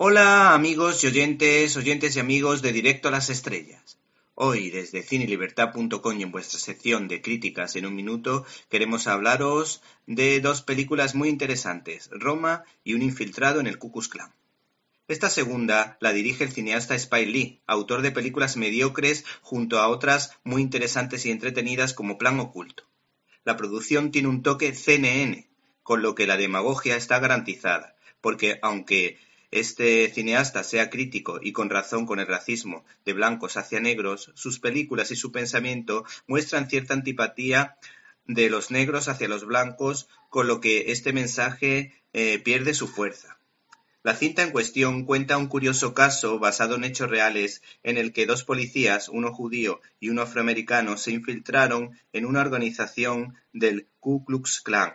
Hola amigos y oyentes, oyentes y amigos de Directo a las Estrellas. Hoy desde cinelibertad.com y en vuestra sección de críticas en un minuto queremos hablaros de dos películas muy interesantes, Roma y un infiltrado en el Ku Klux Klan. Esta segunda la dirige el cineasta Spike Lee, autor de películas mediocres junto a otras muy interesantes y entretenidas como Plan Oculto. La producción tiene un toque CNN, con lo que la demagogia está garantizada, porque aunque este cineasta sea crítico y con razón con el racismo de blancos hacia negros, sus películas y su pensamiento muestran cierta antipatía de los negros hacia los blancos, con lo que este mensaje eh, pierde su fuerza. La cinta en cuestión cuenta un curioso caso basado en hechos reales en el que dos policías, uno judío y uno afroamericano, se infiltraron en una organización del Ku Klux Klan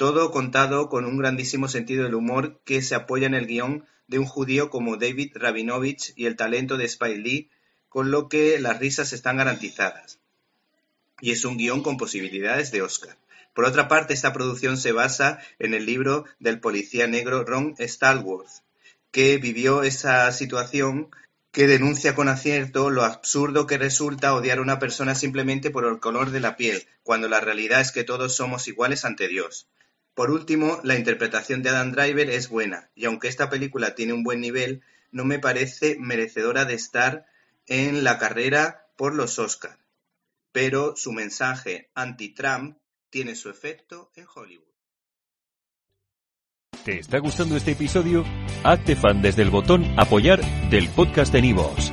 todo contado con un grandísimo sentido del humor que se apoya en el guion de un judío como David Rabinovich y el talento de Spike Lee, con lo que las risas están garantizadas. Y es un guion con posibilidades de Oscar. Por otra parte, esta producción se basa en el libro del policía negro Ron Stallworth, que vivió esa situación que denuncia con acierto lo absurdo que resulta odiar a una persona simplemente por el color de la piel, cuando la realidad es que todos somos iguales ante Dios. Por último, la interpretación de Adam Driver es buena, y aunque esta película tiene un buen nivel, no me parece merecedora de estar en la carrera por los Oscars. Pero su mensaje anti-Trump tiene su efecto en Hollywood. ¿Te está gustando este episodio? Hazte fan desde el botón Apoyar del podcast de Nivos.